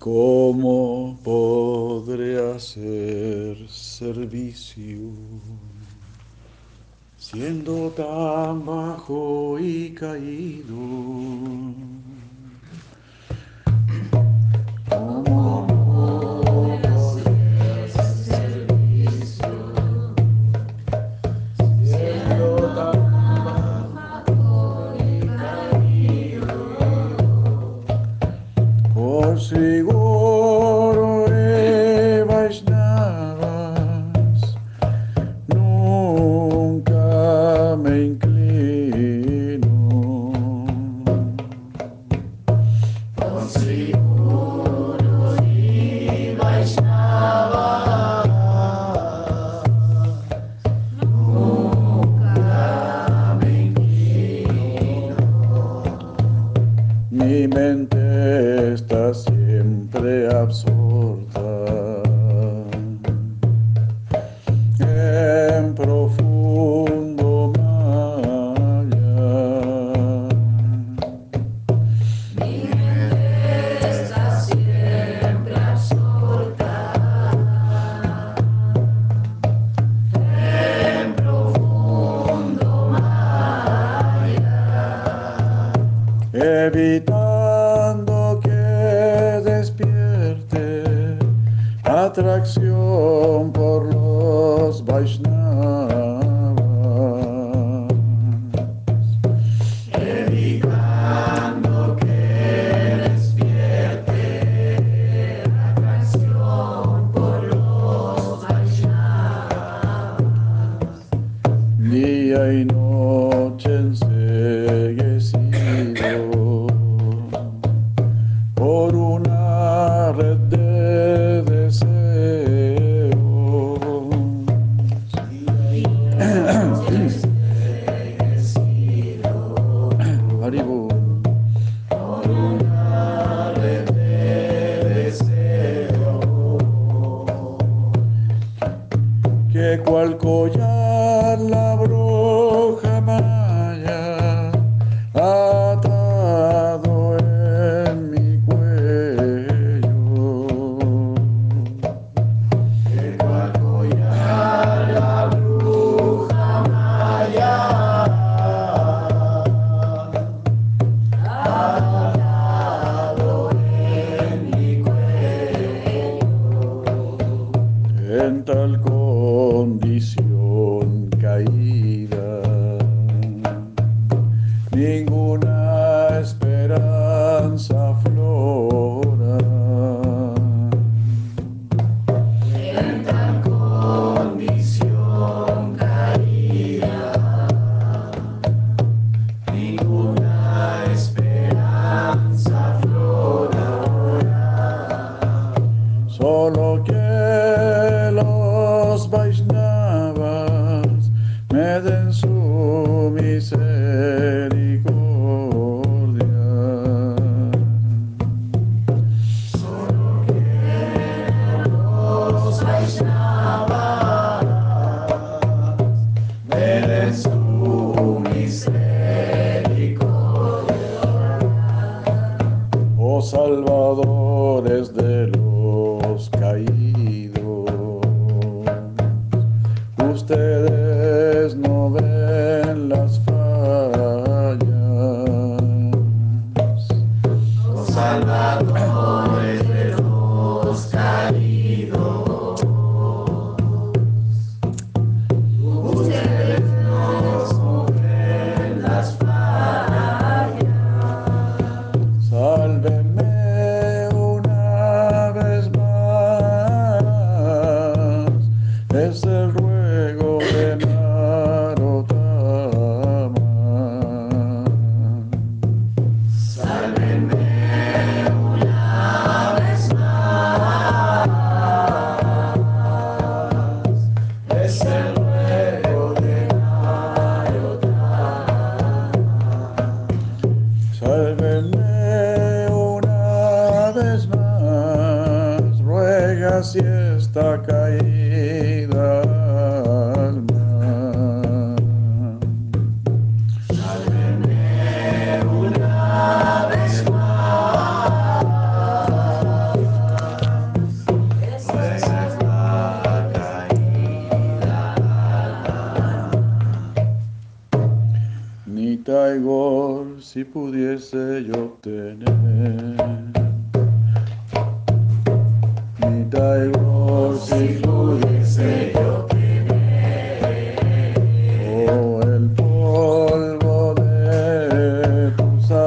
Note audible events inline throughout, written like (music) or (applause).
¿Cómo podré hacer servicio siendo tan bajo y caído? Salvadores de los caídos.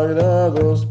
Sagrados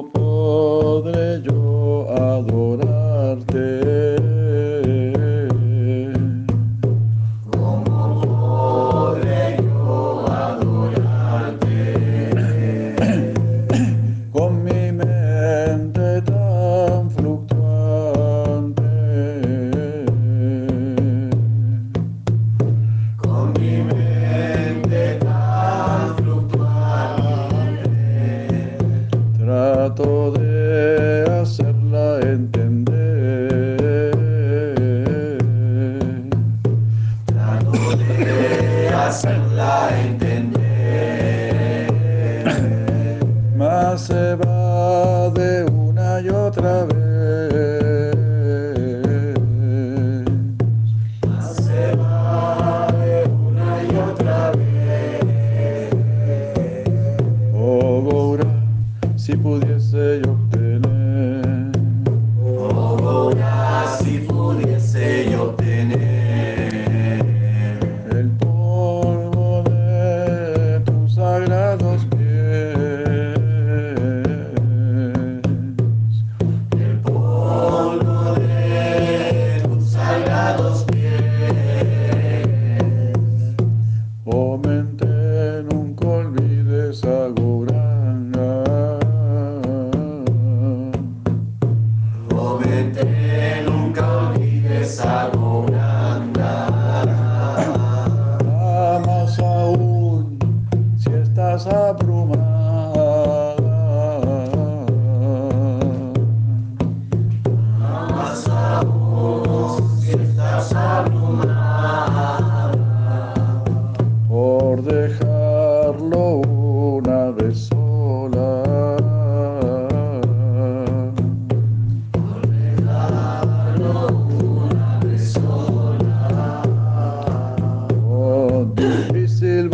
¿Cómo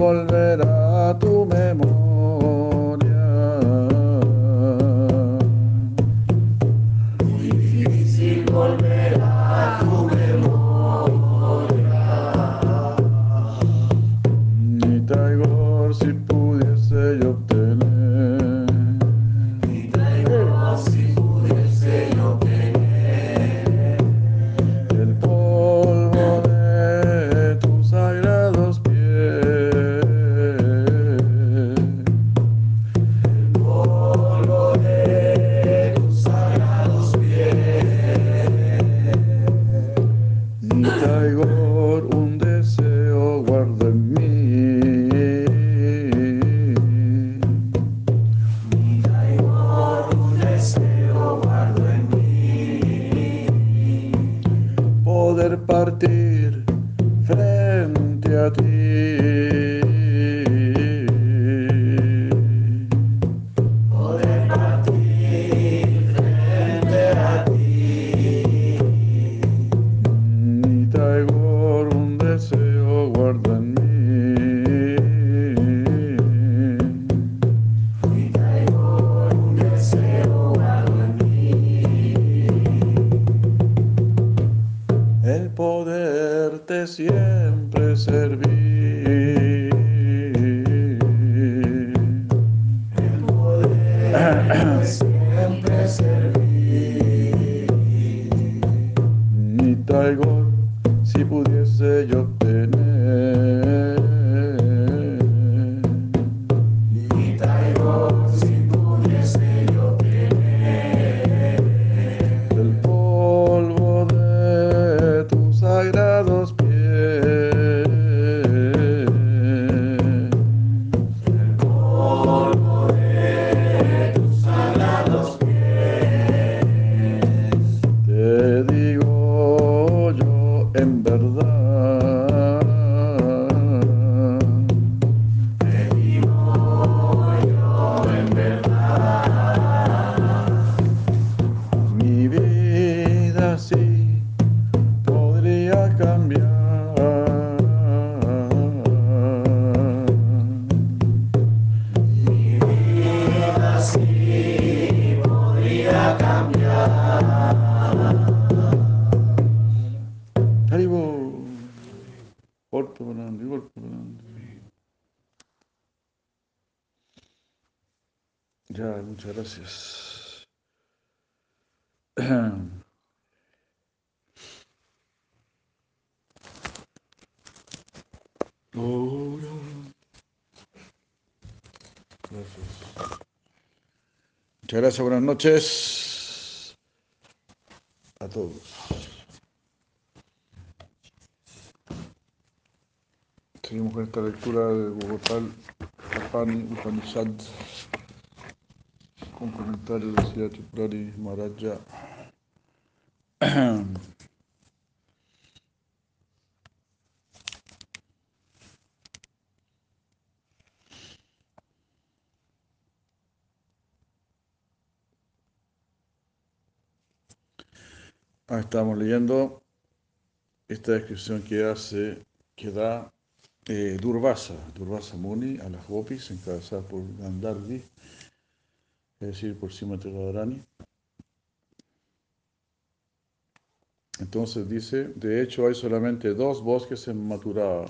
una Gracias, buenas noches a todos. Seguimos con esta lectura de Bogotá, Tapani Upanishad, con comentarios de Sri Tripurari (clears throat) estamos leyendo esta descripción que hace, que da eh, Durvasa, Durvasa Muni a las gopis encabezadas por Gandharvi, es decir, por Srimati Radharani. Entonces dice, de hecho hay solamente dos bosques en Mathura.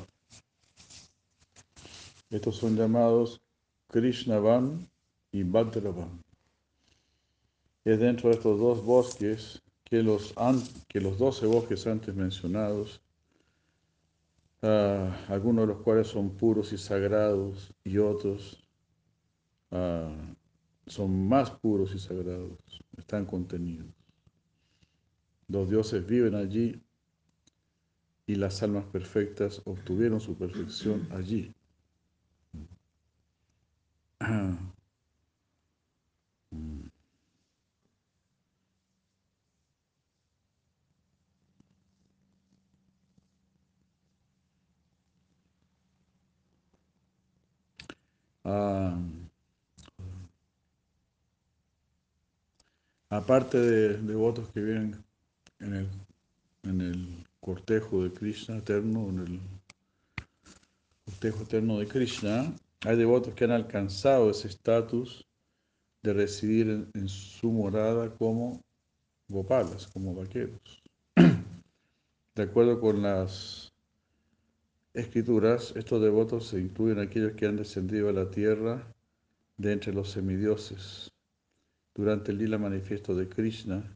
Estos son llamados Krishnavan y Bhadravan. Es dentro de estos dos bosques que los, que los 12 bosques antes mencionados, ah, algunos de los cuales son puros y sagrados y otros ah, son más puros y sagrados, están contenidos. Los dioses viven allí y las almas perfectas obtuvieron su perfección allí. Ah, aparte de devotos que viven en el, en el cortejo de Krishna eterno, en el cortejo eterno de Krishna, hay devotos que han alcanzado ese estatus de residir en, en su morada como gopalas, como vaqueros. (clears throat) De acuerdo con las escrituras, estos devotos se incluyen aquellos que han descendido a la tierra de entre los semidioses. Durante el lila manifiesto de Krishna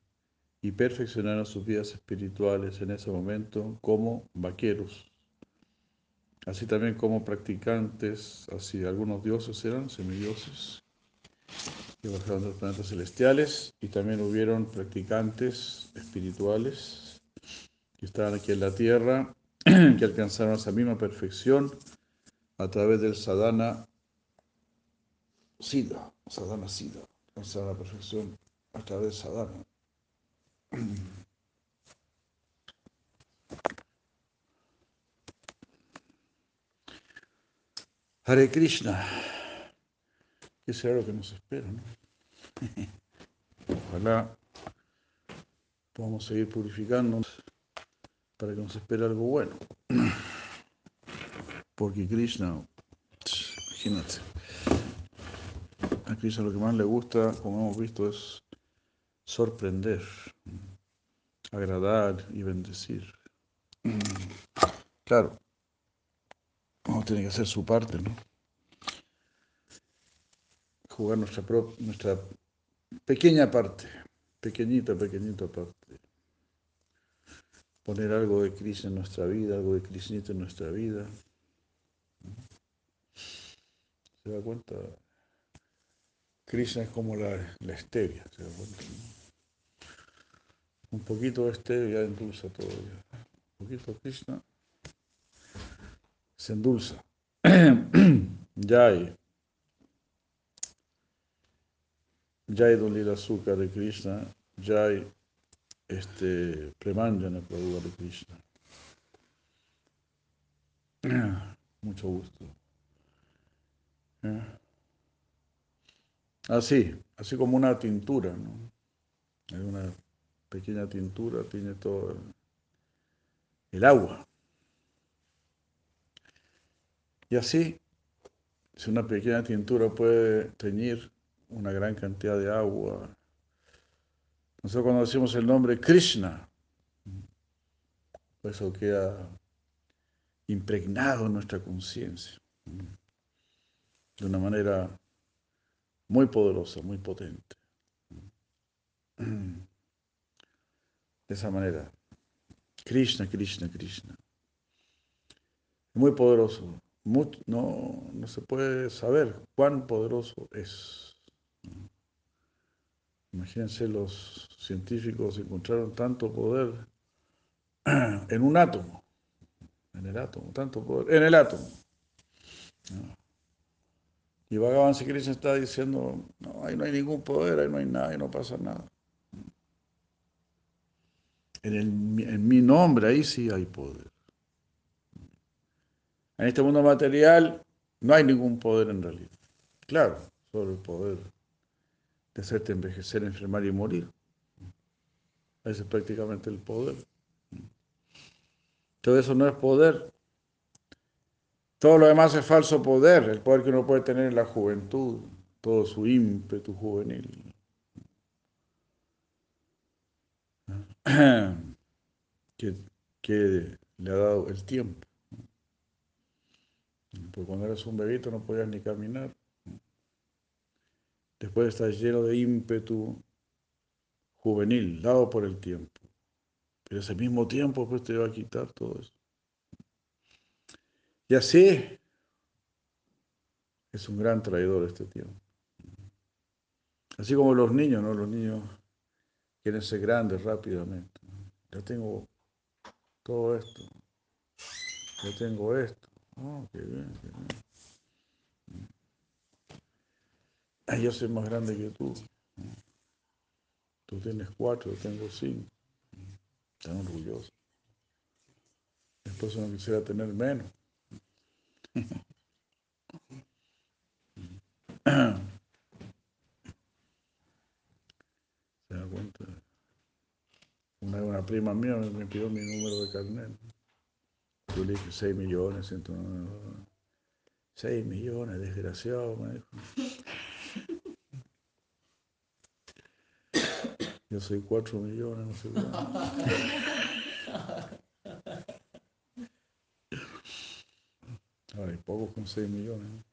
y perfeccionaron sus vidas espirituales en ese momento como vaqueros, así también como practicantes, así algunos dioses eran semidioses que bajaron de los planetas celestiales y también hubieron practicantes espirituales que estaban aquí en la tierra, (clears throat) que alcanzaron esa misma perfección a través del sadhana sida, sadhana sida, alcanzaron la perfección a través del sadhana. (clears throat) Hare Krishna, ¿qué será lo que nos espera? ¿no? (laughs) Ojalá podamos seguir purificándonos para que nos espere algo bueno. (clears throat) Porque Krishna, imagínate, a Krishna lo que más le gusta, como hemos visto, es sorprender, agradar y bendecir. Claro, uno tiene que hacer su parte, ¿no? Jugar nuestra, nuestra pequeña parte, pequeñita, pequeñita parte. Poner algo de Krishna en nuestra vida, algo de Krishnita en nuestra vida. ¿Se da cuenta? Krishna es como la, la stevia, ¿se da cuenta? Un poquito de stevia endulza todo. ya. Un poquito de Krishna se endulza. Jai. Jai Dolila Azúcar de Krishna. Jai este, Premanjana Prabhupada de Krishna. (clears throat) Mucho gusto. Así, así como una tintura, ¿no? Hay una pequeña tintura, tiene todo el, el agua. Y así, si una pequeña tintura puede teñir una gran cantidad de agua, nosotros cuando decimos el nombre Krishna, eso queda impregnado en nuestra conciencia de una manera muy poderosa, muy potente. De esa manera, Krishna, Krishna, Krishna. Muy poderoso. No, no se puede saber cuán poderoso es. Imagínense, los científicos encontraron tanto poder (clears throat) en un átomo, en el átomo, tanto poder, en el átomo. Y Bhagavan Krishna está diciendo, no, ahí no hay ningún poder, ahí no hay nada, ahí no pasa nada. En, el, en mi nombre, ahí sí hay poder. En este mundo material no hay ningún poder en realidad. Claro, solo el poder de hacerte envejecer, enfermar y morir. Ese es prácticamente el poder. Todo eso no es poder. Todo lo demás es falso poder, el poder que uno puede tener en la juventud, todo su ímpetu juvenil. (clears throat) Que, le ha dado el tiempo. Porque cuando eras un bebito no podías ni caminar. Después estás lleno de ímpetu juvenil, dado por el tiempo. Pero ese mismo tiempo pues te va a quitar todo eso. Y así es un gran traidor este tiempo. Así como los niños, ¿no? Los niños quieren ser grandes rápidamente. Ya tengo todo esto. Ya tengo esto. Oh, qué bien, qué bien. Ah, Yo soy más grande que tú. Tú tienes cuatro, yo tengo cinco. Están orgullosos. Después uno quisiera tener menos. (clears throat) ¿Se da cuenta? Una, prima mía me, me pidió mi número de carnet. Yo le dije 6 millones, 109. 6 millones, desgraciado, me dijo. (laughs) Yo soy 4 millones, no sé. Ahora hay pocos con 6 millones. ¿no?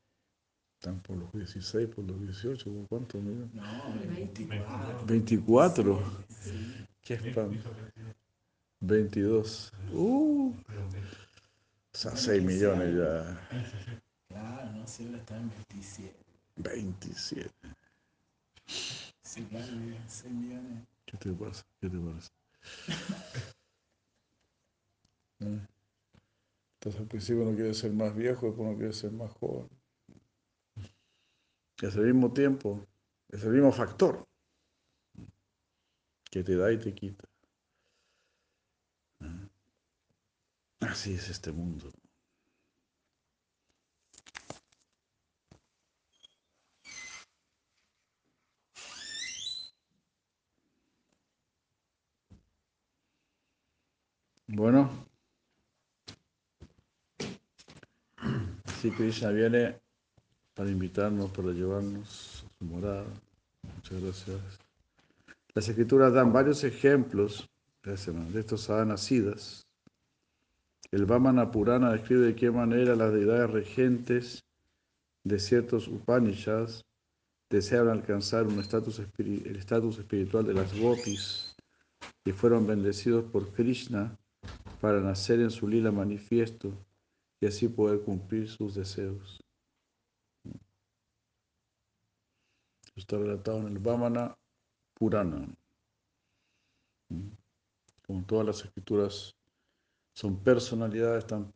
Están por los 16, por los 18, ¿por cuántos millones? No, 24. 24. Qué espanto. 22. Uh. O sea, 6 millones ya. Claro, no, Silva está en 27. 27. Sí, claro, 6 millones. ¿Qué te pasa? ¿Qué te pasa? Entonces al principio uno quiere ser más viejo, después uno quiere ser más joven. Es el mismo tiempo, es el mismo factor que te da y te quita. Así es este mundo. Bueno, así Krishna viene para invitarnos, para llevarnos a su morada. Muchas gracias. Las escrituras dan varios ejemplos de estos sadhanasidas. El Vamana Purana describe de qué manera las deidades regentes de ciertos Upanishads deseaban alcanzar un el estatus espiritual de las gopis y fueron bendecidos por Krishna para nacer en su lila manifiesto y así poder cumplir sus deseos. Está relatado en el Vamana Purana. Como todas las escrituras son personalidades tan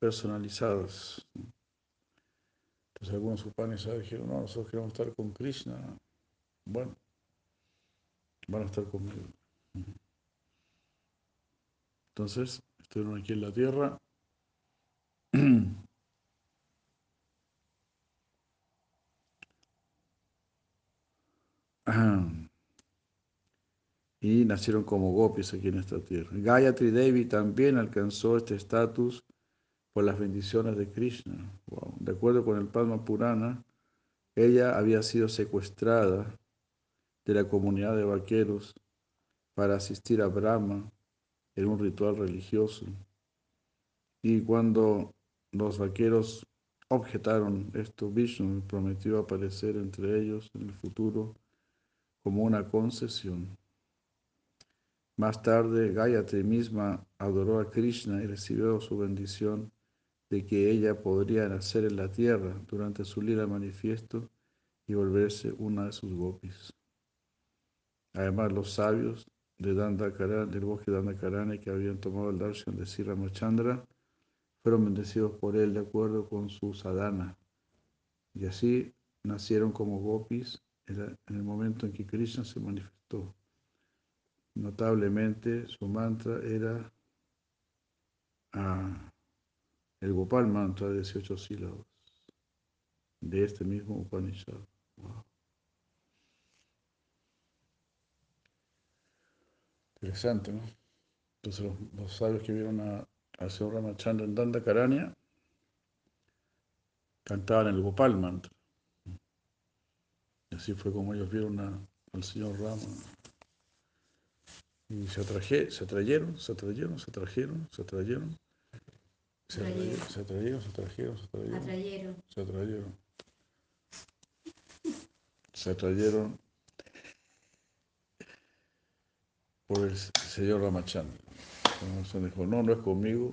personalizadas. Entonces algunos Upanishads dijeron, no, nosotros queremos estar con Krishna. Bueno, van a estar conmigo. Entonces, estuvieron aquí en la tierra. (clears throat) Y nacieron como gopis aquí en esta tierra. Gayatri Devi también alcanzó este estatus por las bendiciones de Krishna. De acuerdo con el Padma Purana, ella había sido secuestrada de la comunidad de vaqueros para asistir a Brahma en un ritual religioso. Y cuando los vaqueros objetaron esto, Vishnu prometió aparecer entre ellos en el futuro como una concesión. Más tarde, Gayatri misma adoró a Krishna y recibió su bendición de que ella podría nacer en la tierra durante su lila manifiesto y volverse una de sus gopis. Además, los sabios de Dandakarana, del bosque de Dandakarana que habían tomado el darshan de Sri Ramachandra fueron bendecidos por él de acuerdo con su sadhana. Y así nacieron como gopis en el momento en que Krishna se manifestó. Notablemente, su mantra era ah, el Gopal mantra de 18 sílabas de este mismo Upanishad. Interesante, ¿no? Entonces los, los sabios que vieron a, al señor Ramachandra en Dandakaranya cantaban el Gopal mantra. Y así fue como ellos vieron a, al señor Rama. Y se, atraje, se atrayeron, se atrayeron, se atrajeron, se atrayeron. Se atrayeron, se atrayeron, se atrajeron, se atrayeron. Atrayeron. Se atrayeron. Se atrayeron por el señor Ramachandra. Entonces dijo, no, no es conmigo.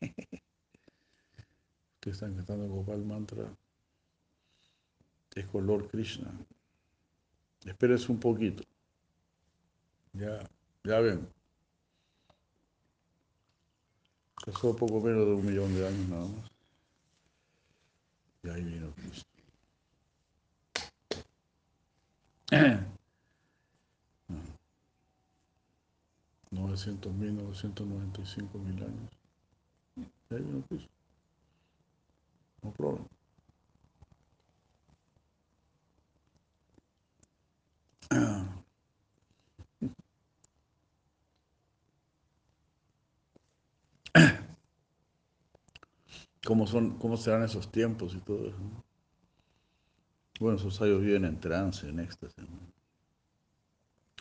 (laughs) Ustedes están cantando Gopal Mantra. Es con Lord Krishna. Espérense un poquito. Ya, ya ven. Pasó poco menos de un millón de años nada más. Y ahí vino Krishna. (clears throat) 900 mil, 995 mil años. Y ahí vino Krishna. No problema. cómo, son, cómo serán esos tiempos y todo eso. ¿no? Bueno, esos sabios viven en trance, en éxtasis. ¿no?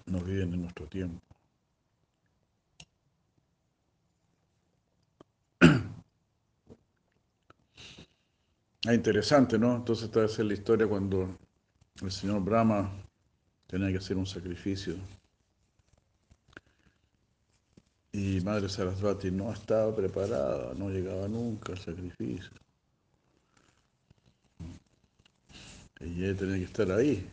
no viven en nuestro tiempo. Ah, interesante, ¿no? Entonces esta es la historia cuando el señor Brahma tenía que hacer un sacrificio. Y Madre Sarasvati no estaba preparada, no llegaba nunca al sacrificio. Ella tenía que estar ahí.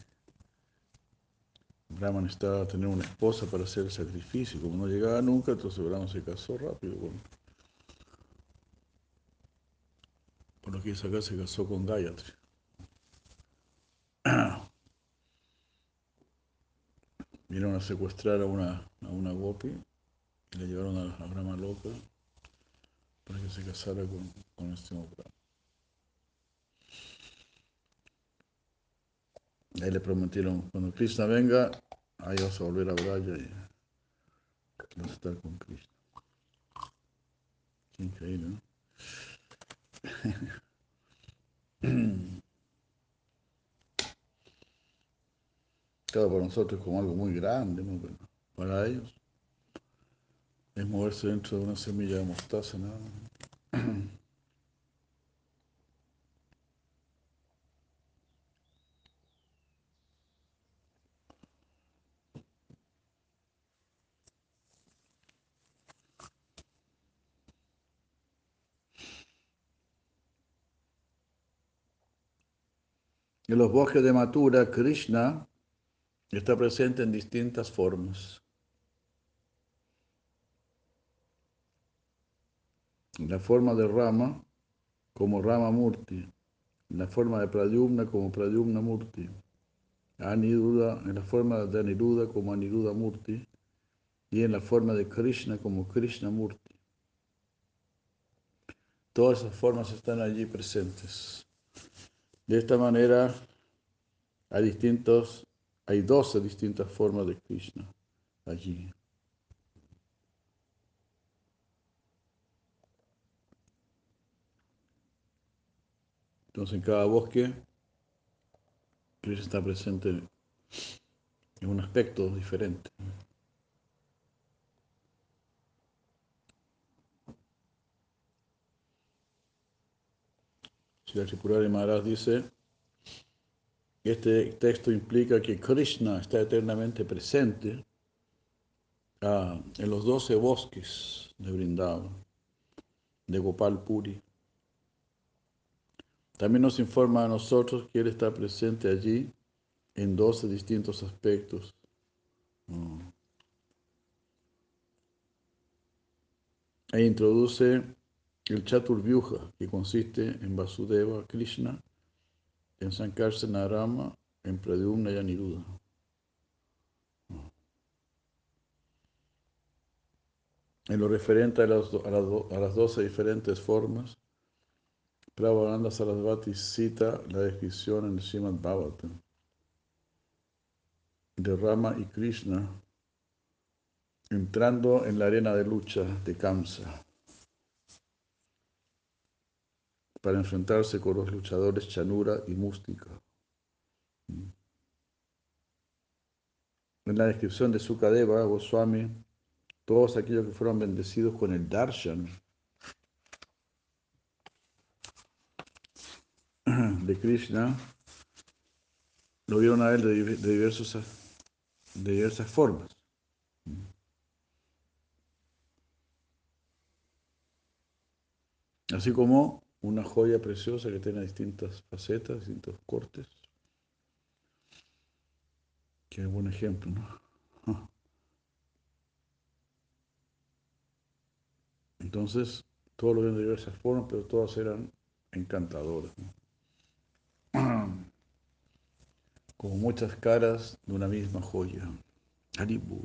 Brahma necesitaba tener una esposa para hacer el sacrificio. Como no llegaba nunca, entonces Brahma se casó rápido. Con, por lo que acá, se casó con Gayatri. (clears throat) Vinieron a secuestrar a una, a una gopi y la llevaron a, a Brahma Loca para que se casara con, con este Brahma. Ahí le prometieron, cuando Krishna venga, ahí vas a volver a Braya y vas a estar con Krishna. Qué increíble, ¿no? (clears throat) Claro, para nosotros es como algo muy grande, ¿no? Pero para ellos es moverse dentro de una semilla de mostaza, nada. (clears throat) En los bosques de Mathura, Krishna está presente en distintas formas. En la forma de Rama, como Rama Murti. En la forma de Pradyumna, como Pradyumna Murti. Aniruddha, en la forma de Aniruddha, como Aniruddha Murti. Y en la forma de Krishna, como Krishna Murti. Todas esas formas están allí presentes. De esta manera hay distintos, hay 12 distintas formas de Krishna allí. Entonces en cada bosque Krishna está presente en un aspecto diferente. Sri Tripurari Maharaj dice, este texto implica que Krishna está eternamente presente ah, en los doce bosques de Vrindavan, de Gopal Puri. También nos informa a nosotros que Él está presente allí en doce distintos aspectos. Mm. E introduce el Chaturvyuha, que consiste en Vasudeva, Krishna, en Sankarsana Rama, en Pradyumna y Aniruddha. En lo referente a las, a las, a las 12 diferentes formas, Prabhupada Sarasvati cita la descripción en el Srimad de Rama y Krishna entrando en la arena de lucha de Kamsa. Para enfrentarse con los luchadores Chanura y Mústica. En la descripción de Sukadeva Goswami, todos aquellos que fueron bendecidos con el darshan (clears throat) de Krishna, lo vieron a él de, de, diversas formas. Así como una joya preciosa que tiene distintas facetas, distintos cortes. Qué buen ejemplo, ¿no? Entonces, todos lo ven de diversas formas, pero todas eran encantadoras. (clears throat) Como muchas caras de una misma joya. Haribu.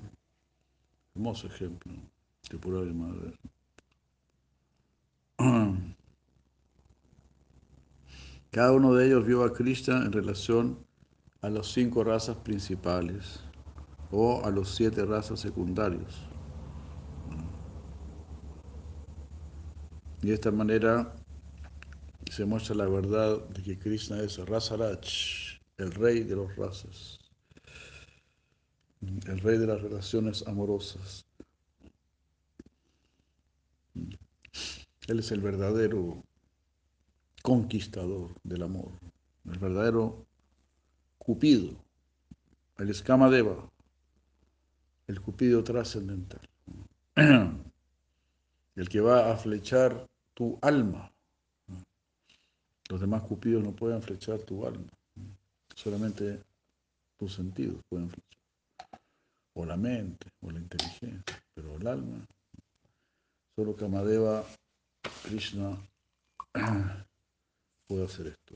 Hermoso ejemplo. Por ahí madre. (clears throat) Cada uno de ellos vio a Krishna en relación a las cinco razas principales o a los siete razas secundarios. Y de esta manera se muestra la verdad de que Krishna es Rasaraj, el rey de los razas, el rey de las relaciones amorosas. Él es el verdadero conquistador del amor, el verdadero Cupido, el Escamadeva, el Cupido trascendental, (clears throat) el que va a flechar tu alma. Los demás cupidos no pueden flechar tu alma, solamente tus sentidos pueden flechar, o la mente, o la inteligencia, pero el alma, solo Kamadeva, Krishna, (clears throat) puede hacer esto.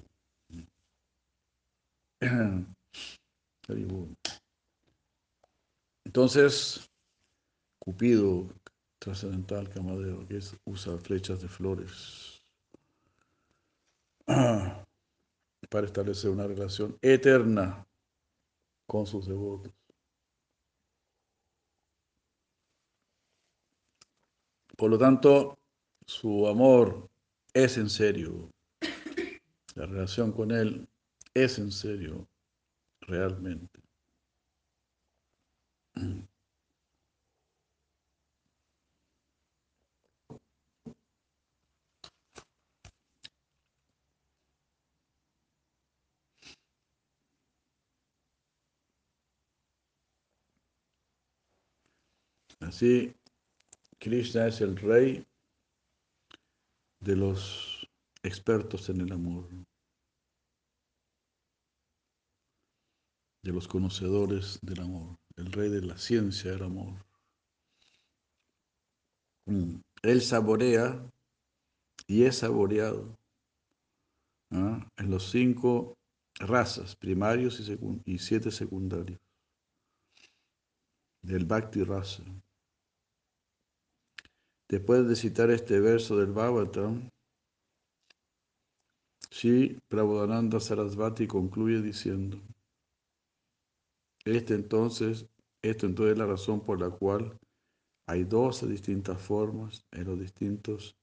Entonces, Cupido trascendental Kamadeva, que es, usa flechas de flores (clears throat) para establecer una relación eterna con sus devotos. Por lo tanto, su amor es en serio. La relación con él es en serio, realmente. Así, Krishna es el rey de los expertos en el amor, de los conocedores del amor, el rey de la ciencia del amor. Mm. Él saborea y es saboreado en los cinco razas, primarios y, y siete secundarios, del Bhakti Rasa. Después de citar este verso del Bhagavatam, Sri Prabodhananda Sarasvati concluye diciendo, este entonces, esto entonces es la razón por la cual hay 12 distintas formas en los distintos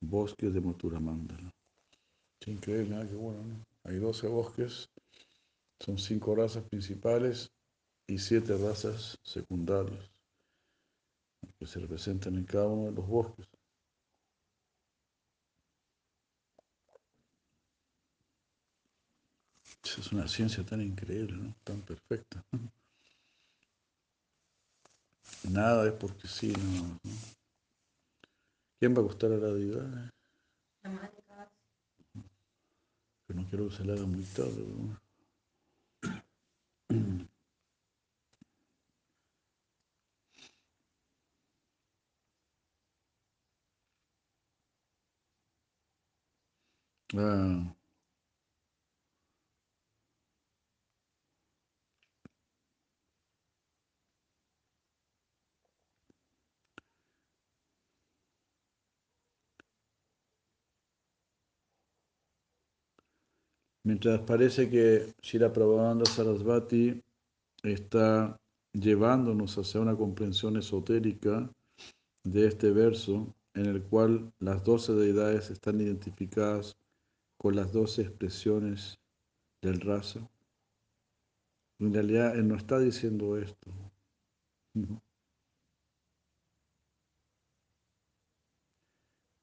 bosques de Mathura Mandala. Increíble, qué bueno, ¿no? Hay 12 bosques, son cinco razas principales y siete razas secundarias que se representan en cada uno de los bosques. Es una ciencia tan increíble, ¿no? tan perfecta. Nada es porque sí, no. ¿Quién va a gustar a la deidad? Pero no quiero que se le haga muy tarde. ¿no? (clears throat) Ah. Mientras parece que Shira Prabhupada Sarasvati está llevándonos hacia una comprensión esotérica de este verso, en el cual las doce deidades están identificadas con las doce expresiones del raza. En realidad él no está diciendo esto.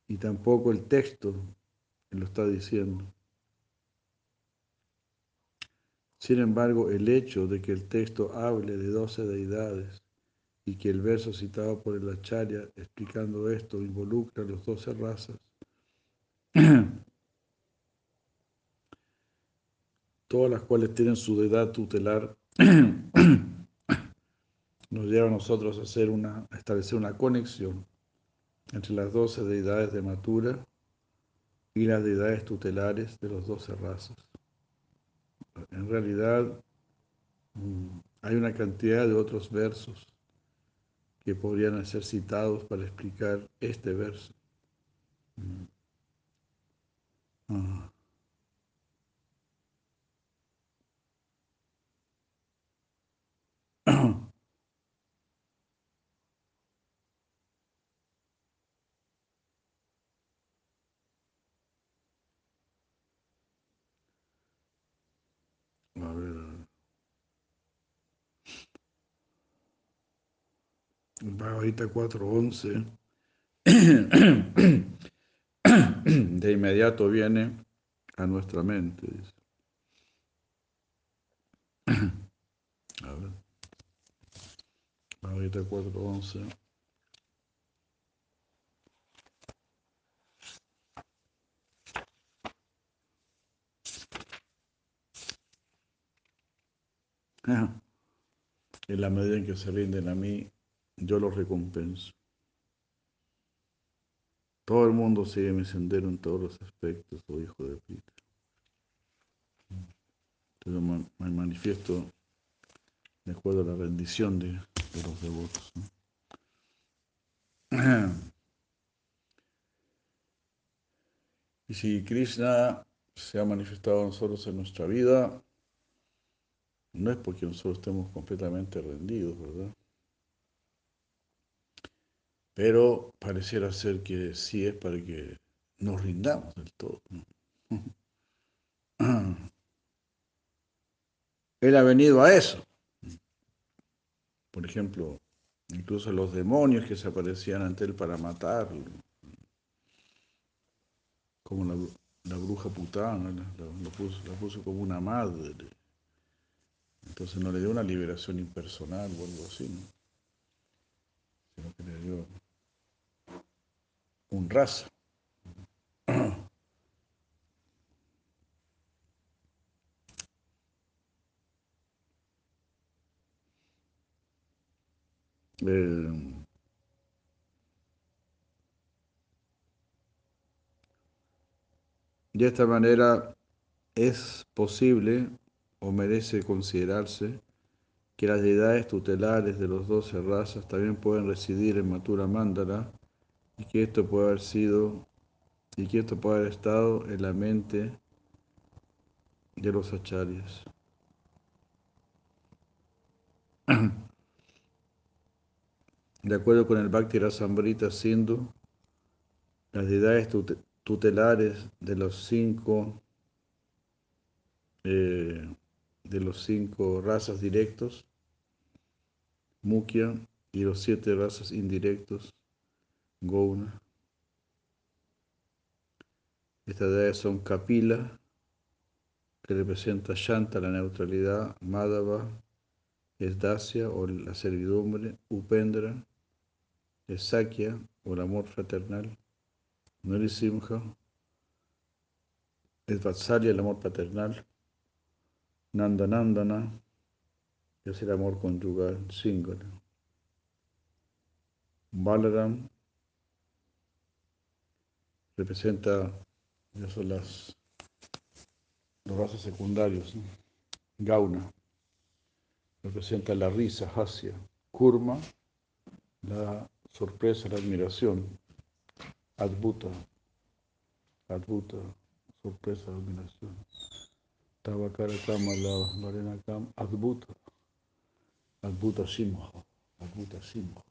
Y tampoco el texto lo está diciendo. Sin embargo, el hecho de que el texto hable de doce deidades y que el verso citado por el Acharya explicando esto involucra a las doce razas, (clears throat) todas las cuales tienen su deidad tutelar, (clears throat) nos lleva a nosotros a, hacer una, a establecer una conexión entre las doce deidades de Matura y las deidades tutelares de las doce razas. En realidad, mm, hay una cantidad de otros versos que podrían ser citados para explicar este verso. Mm. Ah. Bhagavad Gita 4.11. De inmediato viene a nuestra mente. (coughs) A ver. Bhagavad Gita 4.11. Ajá. En la medida en que se rinden a mí, yo los recompenso. Todo el mundo sigue mi sendero en todos los aspectos, oh hijo de Pita. Entonces me manifiesto de acuerdo a la rendición de, los devotos. (clears throat) Y si Krishna se ha manifestado a nosotros en nuestra vida, no es porque nosotros estemos completamente rendidos, ¿verdad? Pero pareciera ser que sí es para que nos rindamos del todo. (clears throat) Él ha venido a eso. Por ejemplo, incluso los demonios que se aparecían ante él para matarlo, como la, bru- la bruja putana, la, puso, la puso como una madre. Entonces no le dio una liberación impersonal o algo así, ¿no? sino que le dio un raza. (clears throat) Eh, de esta manera es posible o merece considerarse que las deidades tutelares de los doce razas también pueden residir en Mathura Mandala y que esto puede haber sido y que esto puede haber estado en la mente de los acharyas. (clears throat) De acuerdo con el Bhakti Rasamrita Sindhu, las deidades tute- tutelares de los cinco eh, de los cinco razas directos, Mukhya, y los siete razas indirectos, Gauna. Estas deidades son Kapila, que representa Shanta, la neutralidad, Madhava, es Dasya o la servidumbre, Upendra, es Sakya o el amor fraternal, Narisimha, es Vatsalya, el amor paternal, Nandanandana, es el amor conyugal, Singala. Balaram representa, ya son las, los razas secundarios. Gauna representa la risa, Hasya. Kurma, la sorpresa, la admiración. Adbhuta, Adbhuta, sorpresa, admiración. Tavakara Kama, la Varena Kama, Adbhuta, Adbhuta Simha, Adbhuta Simha.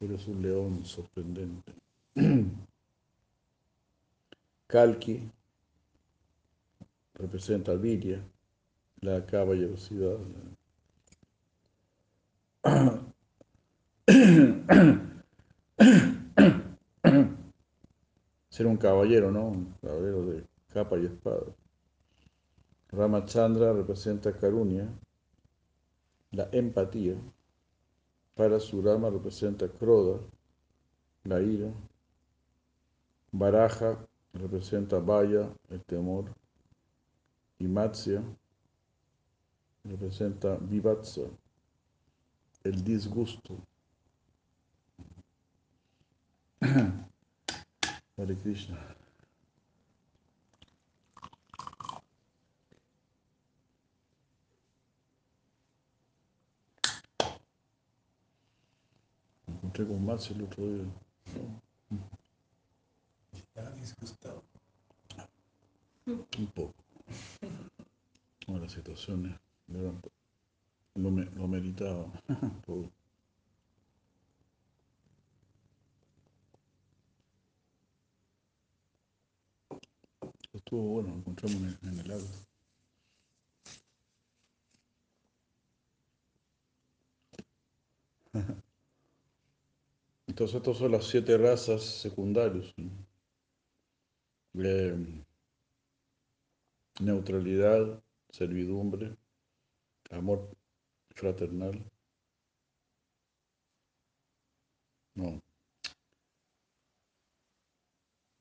Eres un león sorprendente. (clears throat) Kalki representa Virya, la caballerosidad. Ser un caballero, ¿no? Un caballero de capa y espada. Ramachandra representa Karunya, la empatía. Parasurama representa Kroda, la ira. Baraja representa Vaya, el temor. Y Matsya representa Vivatsa, el disgusto. (clears throat) Hare Krishna. Me encontré con Matsya el otro día disgustado. Un poco. Bueno, las situaciones lo, me, lo meritaba. Todo. (laughs) Estuvo bueno, encontramos en el, en lago. (laughs) Entonces, estas son las siete razas secundarias. ¿no? Neutralidad, servidumbre, amor fraternal. No.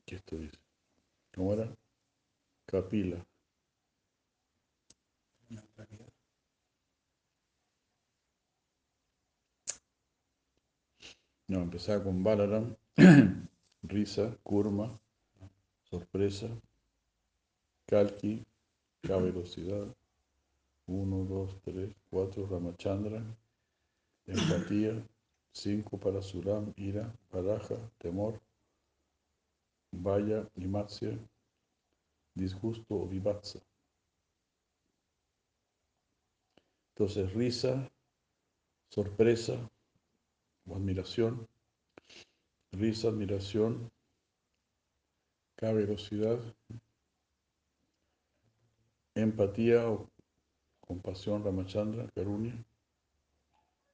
¿Qué esto dice? ¿Cómo era? Capila. No, empezaba con Balaram, (clears throat) risa, kurma, sorpresa, kalki, la velocidad, 1, 2, 3, 4, Ramachandra, empatía, 5 para Suram, ira, baraja, temor, vaya, limacia, disgusto o vivatsa. Entonces, risa, sorpresa o admiración, risa, admiración, caballerosidad, empatía o compasión, Ramachandra, Karunya,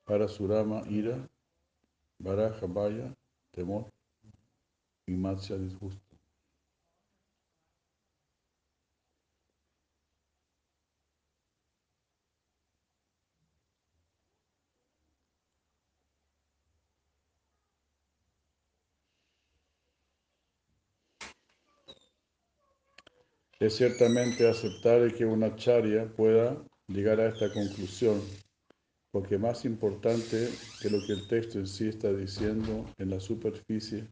Parasurama, ira, Baraja, vaya, temor, y Matsya, disgusto. Es ciertamente aceptable que una charya pueda llegar a esta conclusión, porque más importante que lo que el texto en sí está diciendo en la superficie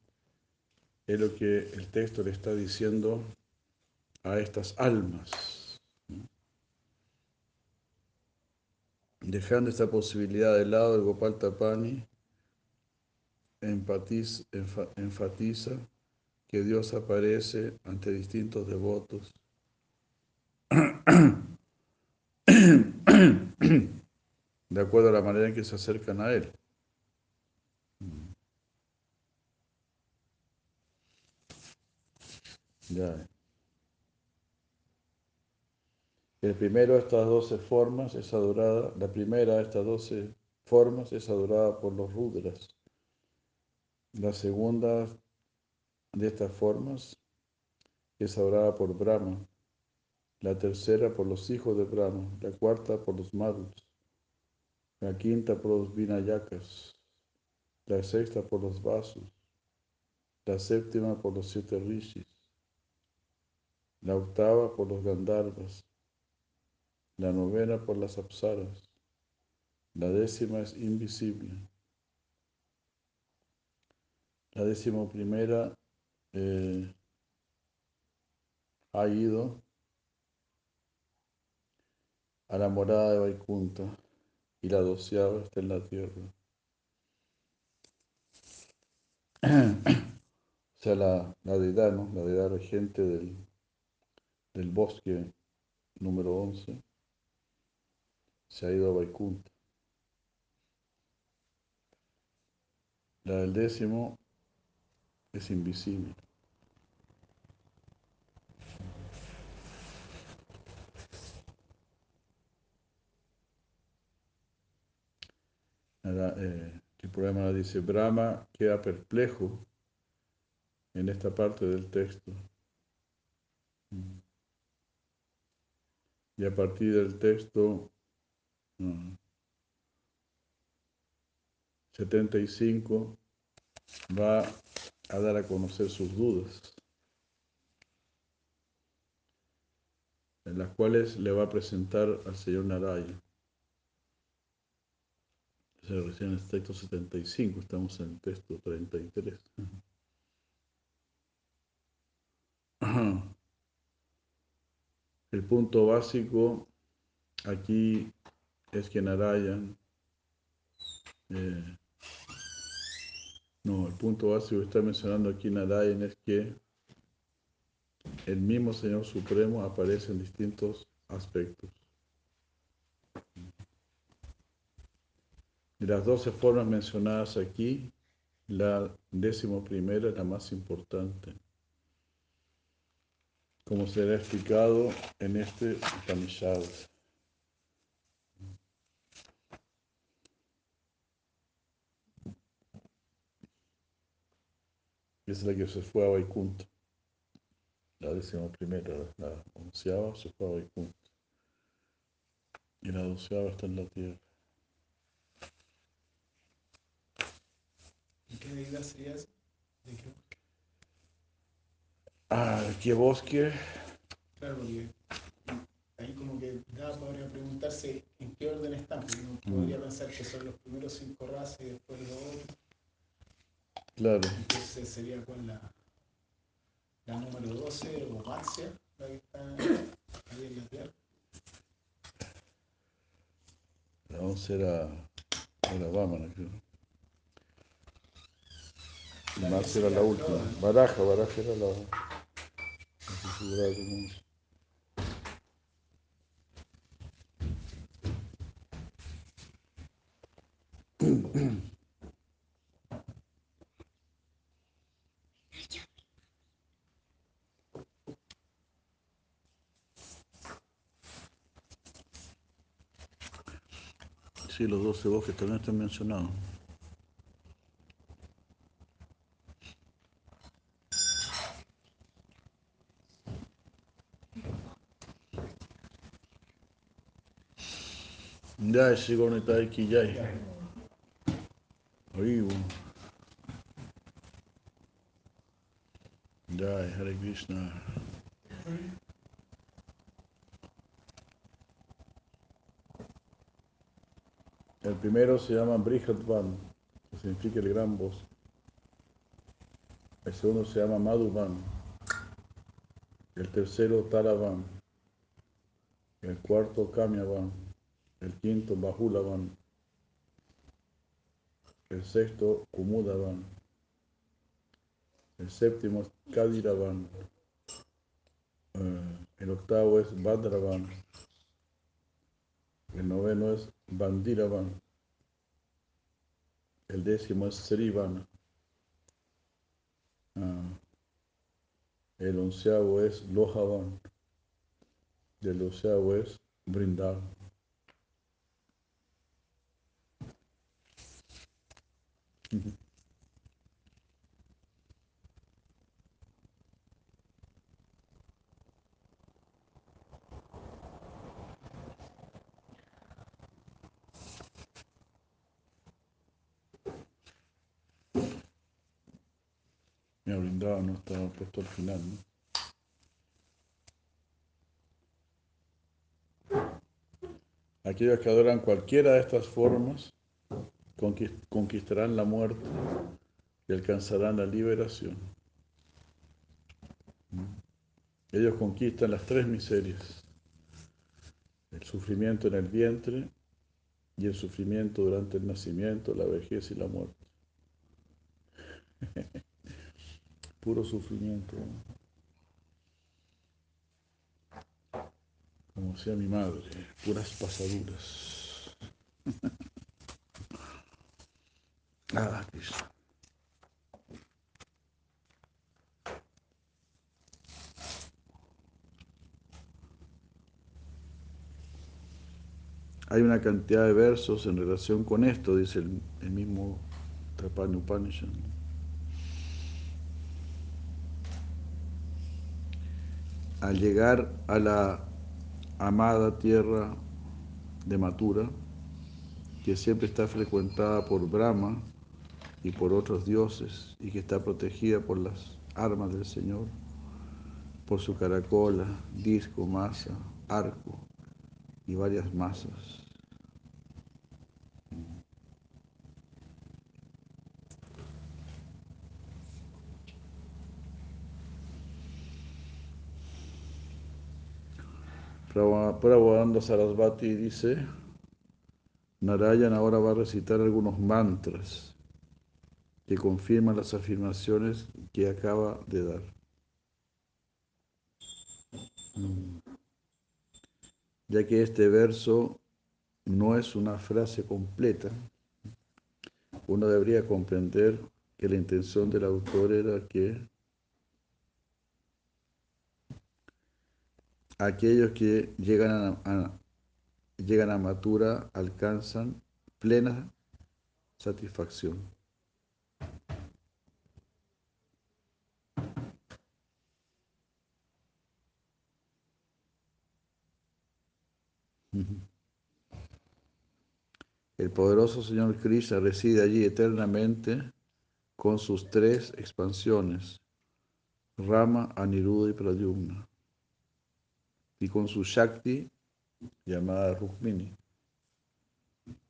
es lo que el texto le está diciendo a estas almas. Dejando esta posibilidad de lado, el Gopal Tapani enfatiza que Dios aparece ante distintos devotos de acuerdo a la manera en que se acercan a Él. Ya. El primero de estas doce formas es adorada, la primera de estas doce formas es adorada por los Rudras. La segunda de estas formas es adorada por Brahma. La tercera por los hijos de Brahma. La cuarta por los Madhus. La quinta por los Vinayakas. La sexta por los Vasus. La séptima por los siete Rishis. La octava por los Gandharvas. La novena por las Apsaras. La décima es invisible. La décima primera eh, ha ido a la morada de Vaikunta y la doceava está en la tierra. (clears throat) O sea, la, la deidad, ¿no? La deidad regente del, del bosque número 11 se ha ido a Vaikunta. La del décimo es invisible. Eh, el programa dice, Brahma queda perplejo en esta parte del texto. Mm. Y a partir del texto mm, 75 va a dar a conocer sus dudas, en las cuales le va a presentar al señor Naraya. Se recién en el texto 75, estamos en el texto 33. El punto básico aquí es que Narayan, eh, no, el punto básico que está mencionando aquí Narayan es que el mismo Señor Supremo aparece en distintos aspectos. De las doce formas mencionadas aquí, la décimo primera es la más importante, como será explicado en este Upanishad. Es la que se fue a Vaikunta. La décima primera, la onceava se fue a Vaikunta. Y la doceava está en la tierra. ¿Y qué deidad sería eso? ¿De qué? Ah, ¿qué bosque? Claro, porque ahí como que da podría preguntarse en qué orden están, porque uno Mm. podría pensar que son los primeros cinco razas y después los otros. Claro. Entonces sería con la, la número 12 o Marcia, la que está ahí en la tierra. La once era, era creo. Diez era la última. Baraja, Baraja era la. Sí, los 12 bosques también están mencionados. Jai Shri Gaunitai ki jai. Haribo. Jai Hare Krishna. El primero se llama Brihatvan, que significa el gran bosque. El segundo se llama Madhuvan. El tercero Taravan. El cuarto Kamyavan. El quinto Bahulavan. El sexto Kumudavan. El séptimo es Kadiravan. Eh, el octavo es Badravan. El noveno es Bandiravan. El décimo es Srivana. Ah, el onceavo es Lojavan. El doceavo es Brindavan. Me brindaba, no estaba puesto al final, ¿no? Aquellos que adoran cualquiera de estas formas conquistarán la muerte y alcanzarán la liberación. ¿Mm? Ellos conquistan las tres miserias, el sufrimiento en el vientre y el sufrimiento durante el nacimiento, la vejez y la muerte. (laughs) Puro sufrimiento. Como decía mi madre, puras pasaduras. (laughs) Krishna. Hay una cantidad de versos en relación con esto, dice el, mismo Trapani Upanishad. Al llegar a la amada tierra de Mathura, que siempre está frecuentada por Brahma y por otros dioses y que está protegida por las armas del Señor, por su caracola, disco, masa, arco y varias masas. Prabhupada Sarasvati dice, Narayan ahora va a recitar algunos mantras que confirman las afirmaciones que acaba de dar. Mm. Ya que este verso no es una frase completa, uno debería comprender que la intención del autor era que aquellos que llegan a- llegan a matura alcanzan plena satisfacción. El poderoso Señor Krishna reside allí eternamente con sus tres expansiones, Rama, Aniruddha y Pradyumna, y con su Shakti llamada Rukmini.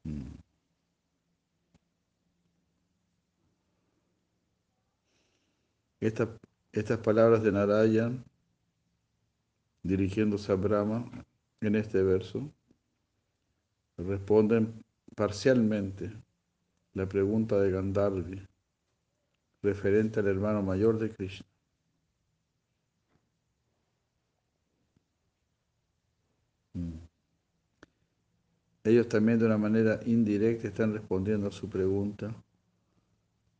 Mm. Estas, estas palabras de Narayan, dirigiéndose a Brahma en este verso, responden parcialmente la pregunta de Gandharvi referente al hermano mayor de Krishna. Mm. Ellos también de una manera indirecta están respondiendo a su pregunta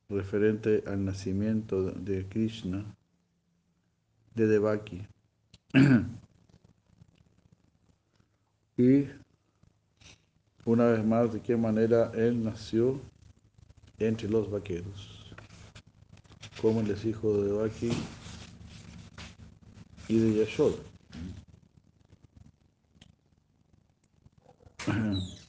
referente al nacimiento de Krishna de Devaki. (clears throat) y una vez más de qué manera él nació entre los vaqueros, como es hijo de Devaki y de Yashoda. (clears throat)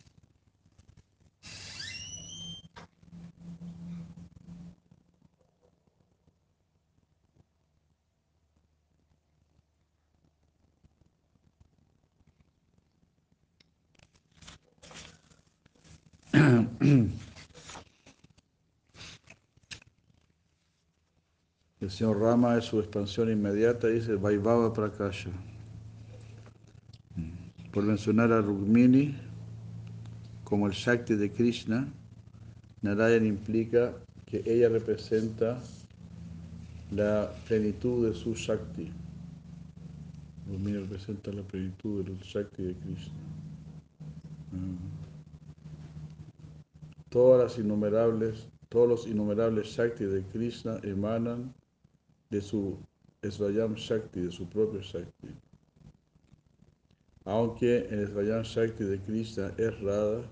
El Rama es su expansión inmediata, dice Vaibhava Prakasha. Por mencionar a Rukmini como el Shakti de Krishna, Narayan implica que ella representa la plenitud de su Shakti. Rukmini representa la plenitud del Shakti de Krishna. Todas las innumerables, todos los innumerables Shakti de Krishna emanan de su Svayam Shakti, de su propio Shakti. Aunque el Svayam Shakti de Krishna es Radha,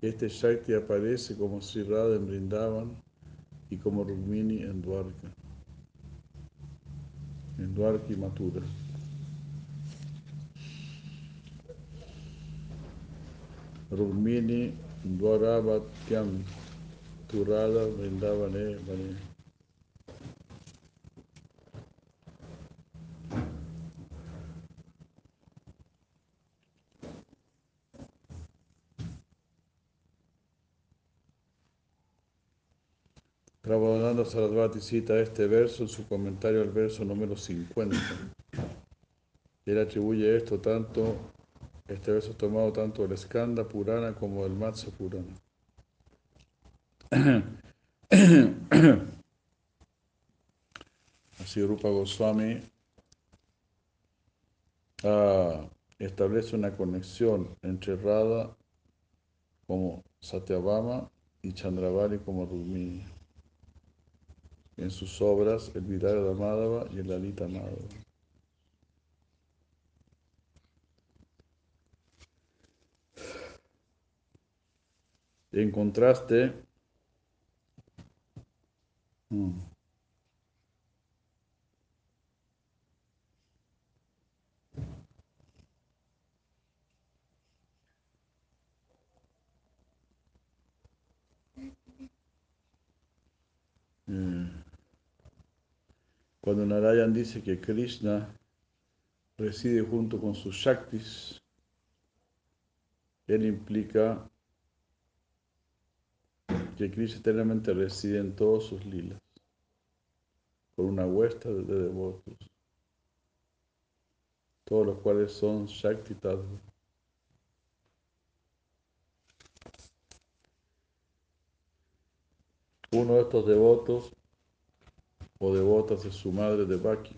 este Shakti aparece como Sri Radha en Brindavan y como Rukmini en Dwarka, en Dwarka y Mathura. Rukmini Dwaravatyam Turada Vrindavane Vane. Prabhupada Sarasvati cita este verso en su comentario al verso número 50. Él atribuye esto tanto, este verso tomado tanto del Skanda Purana como del Matsya Purana. Así Rupa Goswami ah, establece una conexión entre Radha como Satyabhama y Chandravali como Rukmini en sus obras El Vidara Madhava y el Lalita Madhava. En contraste, mm, mm, Cuando Narayan dice que Krishna reside junto con sus Shaktis, él implica que Krishna eternamente reside en todos sus lilas, por una huesta de, de devotos, todos los cuales son Shakti Tattva. Uno de estos devotos o devotas es su madre de Baki.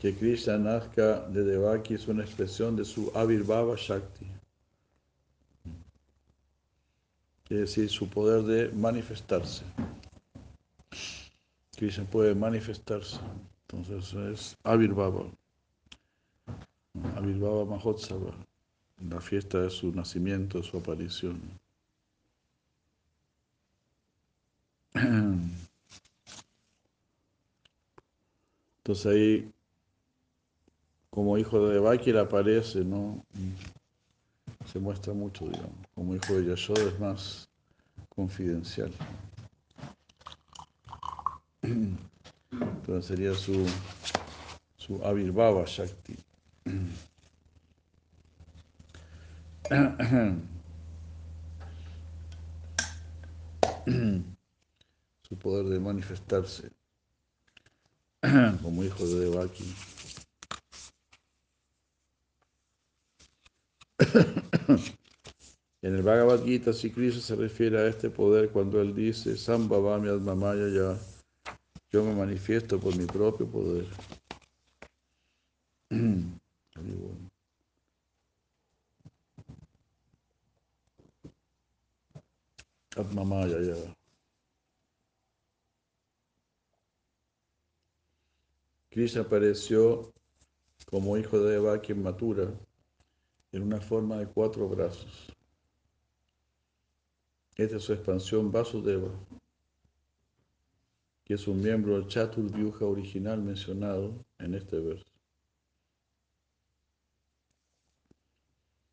Que Krishna nazca de Devaki es una expresión de su Avirbhava Shakti. Es decir, su poder de manifestarse. Krishna puede manifestarse. Entonces es Avirbhava. Avirbhava Mahotsava la fiesta de su nacimiento, su aparición. (clears throat) Entonces ahí, como hijo de Bakir aparece, ¿no? Se muestra mucho, digamos. Como hijo de Yashoda es más confidencial. (clears throat) Entonces sería su, su Avirbhava Shakti. (clears throat) (clears throat) Su poder de manifestarse como hijo de Devaki. (clears throat) En el Bhagavad Gita, si Krishna se refiere a este poder cuando él dice, Sambhavami Admamaya ya, yo me manifiesto por mi propio poder. (clears throat) Atmamaya ya. Krishna apareció como hijo de Devaki en Mathura en una forma de cuatro brazos. Esta es su expansión Vasudeva, que es un miembro del Chaturvyuha original mencionado en este verso,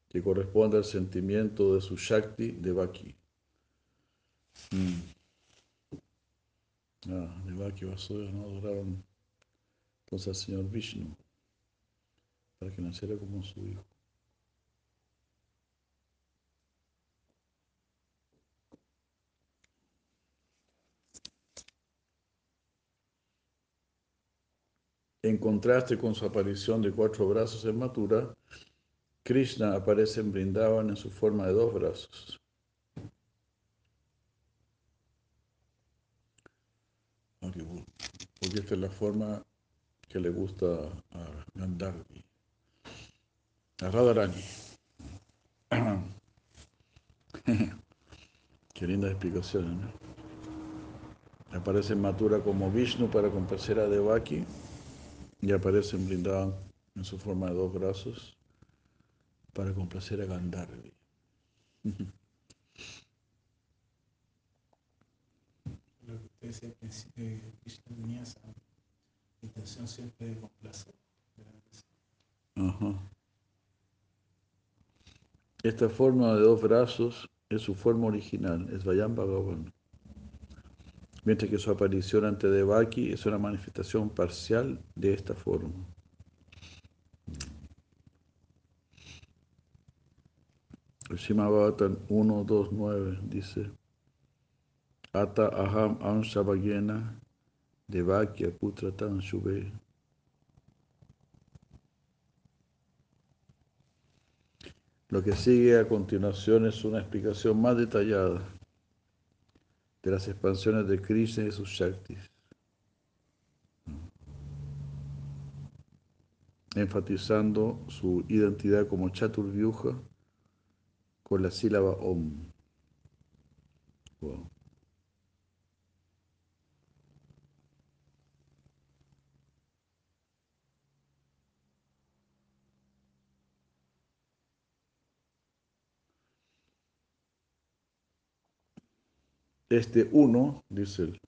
que corresponde al sentimiento de su Shakti de Baki. Ah, Devaki y Vasudeva no adoraron entonces al señor Vishnu para que naciera como su hijo. En contraste con su aparición de cuatro brazos en Mathura, Krishna aparece en Brindavan en su forma de dos brazos. Porque esta es la forma que le gusta a Gandharvi, a Radharani. (clears throat) Qué lindas explicaciones, ¿no? Aparece en Mathura como Vishnu para complacer a Devaki y aparece en Brindavan en su forma de dos brazos para complacer a Gandharvi. (laughs) Decía que Krishna tenía esa de complacer. Esta forma de dos brazos es su forma original, es Vayam Bhagavan. Mientras que su aparición ante Devaki es una manifestación parcial de esta forma. El Shimabhatan 129 dice: Ata aham anshabhagena devakya putratan shubhe. Lo que sigue a continuación es una explicación más detallada de las expansiones de Krishna y sus Shaktis, enfatizando su identidad como Chaturvyuha con la sílaba Om. Este uno, dice el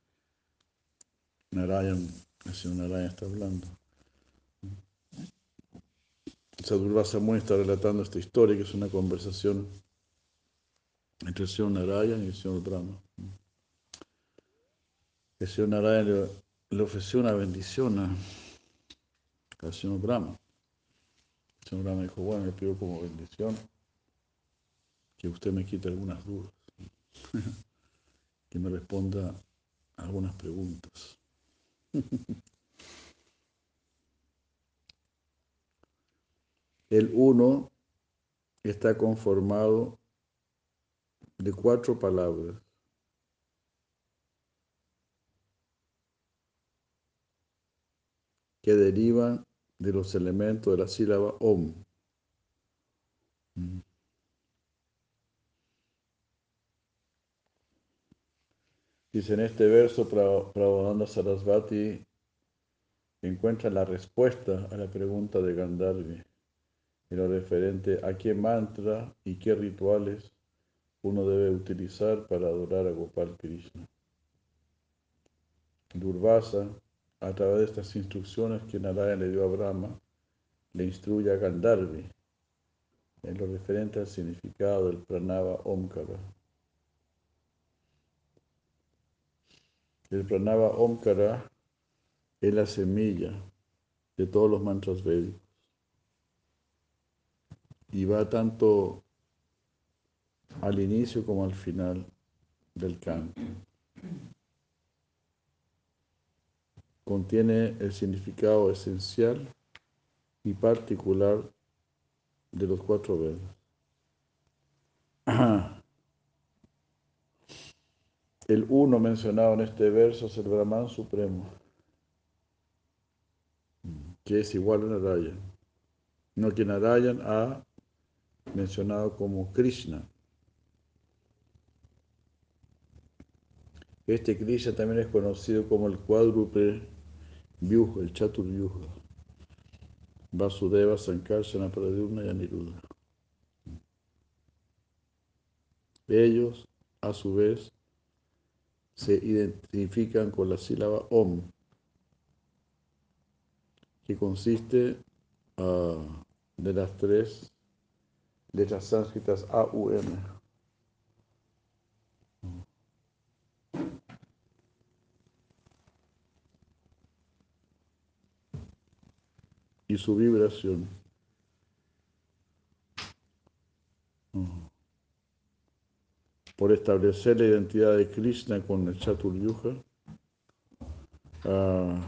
Narayan, el señor Narayan está hablando. Sadhurvasa Muni está relatando esta historia, que es una conversación entre el señor Narayan y el señor Brahma. El señor Narayan le, le ofreció una bendición al señor Brahma. El señor Brahma dijo, bueno, le pido como bendición que usted me quite algunas dudas, (laughs) que me responda algunas preguntas. (laughs) El uno está conformado de cuatro palabras. que derivan de los elementos de la sílaba om. Mm. Dice en este verso, Pra- Prabodhanda Sarasvati encuentra la respuesta a la pregunta de Gandharvi en lo referente a qué mantra y qué rituales uno debe utilizar para adorar a Gopal Krishna. Durvasa a través de estas instrucciones que Narayana le dio a Brahma, le instruye a Gandharvi en lo referente al significado del pranava omkara. El pranava omkara es la semilla de todos los mantras védicos. Y va tanto al inicio como al final del canto. Contiene el significado esencial y particular de los cuatro Vedas. (clears throat) El uno mencionado en este verso es el Brahman Supremo, que es igual a Narayan. No que Narayan ha mencionado como Krishna. Este Krishna también es conocido como el cuádruple Vyuha, el Chaturvyuha. Vasudeva, Sankarsana, Pradyumna y Aniruddha. Ellos, a su vez, se identifican con la sílaba Om, que consiste uh, de las tres letras sánscritas A, U, M. y su vibración. Por establecer la identidad de Krishna con el Chaturyuja uh,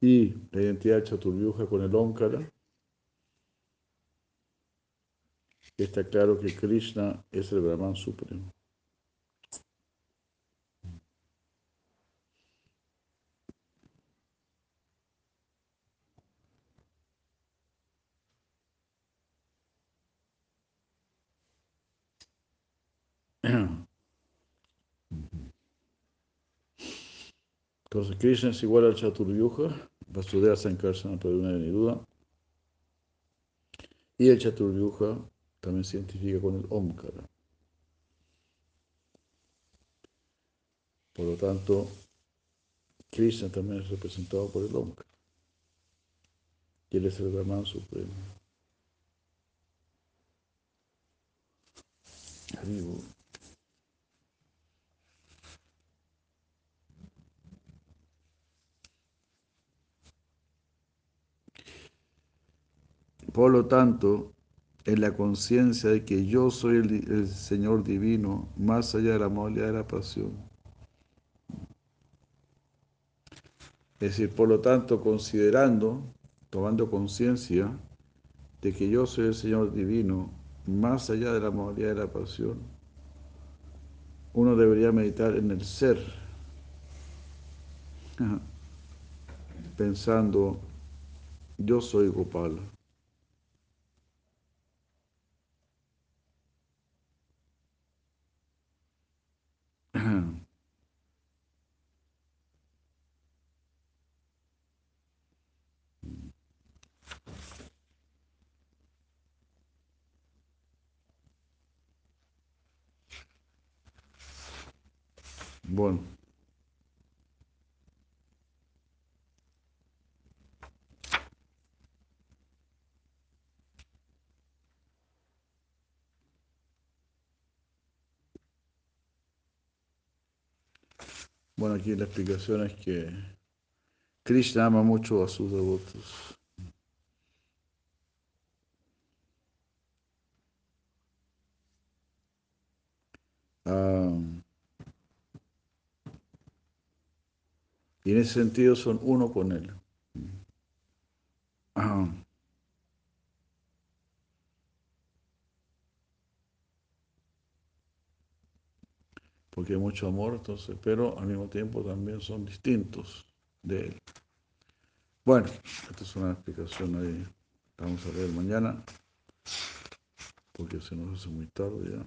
y la identidad de Chaturyuja con el Omkara, está claro que Krishna es el Brahman Supremo. Entonces, Krishna es igual al Chaturyuja, Vasudeva Sankarsana Pradyumna y duda. Y el Chaturyuja también se identifica con el Omkara. Por lo tanto, Krishna también es representado por el Omkara. Y él es el Brahman Supremo. Por lo tanto, en la conciencia de que yo soy el, Señor divino, más allá de la modalidad de la pasión. Es decir, por lo tanto, considerando, tomando conciencia de que yo soy el Señor divino, más allá de la modalidad de la pasión, uno debería meditar en el ser, (laughs) pensando, yo soy Gopala. Bueno. Bueno, aquí la explicación es que Krishna ama mucho a sus devotos. Y en ese sentido son uno con él. Um, porque hay mucho amor, entonces, pero al mismo tiempo también son distintos de él. Bueno, esta es una explicación ahí. Vamos a ver mañana, porque se nos hace muy tarde ya.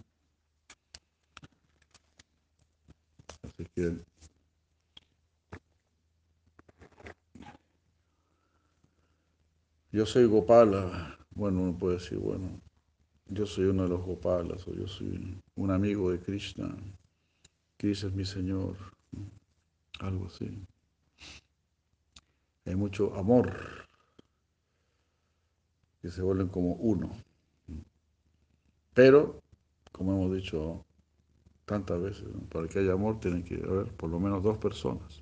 Así que yo soy Gopala. Bueno, uno puede decir, bueno, yo soy uno de los Gopalas, o yo soy un amigo de Krishna. Krishna es mi Señor, algo así. hay mucho amor, que se vuelven como uno. Pero, como hemos dicho tantas veces, para que haya amor tiene que haber por lo menos dos personas.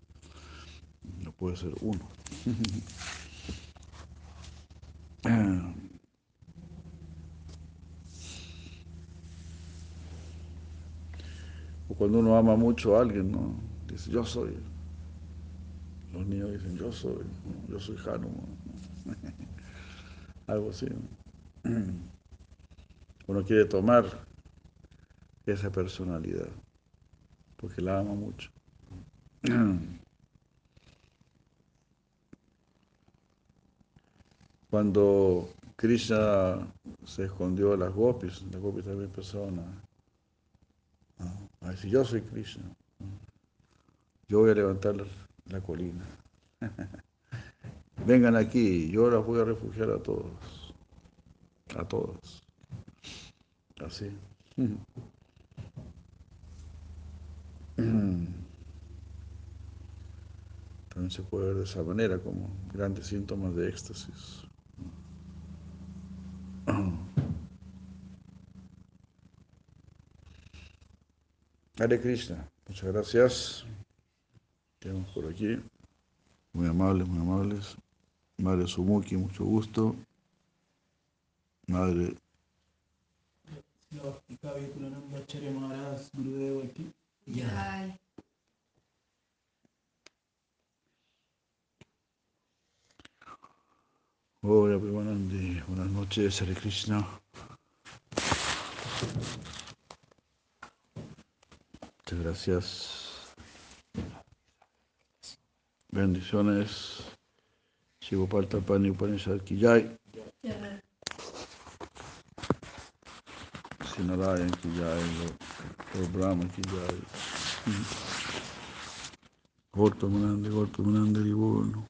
No puede ser uno. (laughs) Cuando uno ama mucho a alguien, ¿no? Dice, yo soy. Los niños dicen, yo soy, yo soy Hanuman. (laughs) Algo así. ¿no? (clears throat) Uno quiere tomar esa personalidad, porque la ama mucho. (clears throat) Cuando Krishna se escondió de las gopis, las gopis también empezaron a, a decir, yo soy Krishna, yo voy a levantar la colina. (laughs) Vengan aquí, yo las voy a refugiar a todos, a todos. Así. (clears throat) También se puede ver de esa manera como grandes síntomas de éxtasis. (clears throat) Hare Krishna, muchas gracias. Quedamos por aquí. Muy amables, muy amables. Madre Sumuki, mucho gusto. Madre Gurudeva aquí. Jai. Hola, Premanandi. Buenas noches, Hare Krishna. Muchas gracias. Bendiciones. Shivopal Tapani Upanishad Ki Jai. Jai. Sinarayan Ki Jai. Lord Brahma Ki Jai. Gaur Premanandi, Gaur Premanandi, Divino.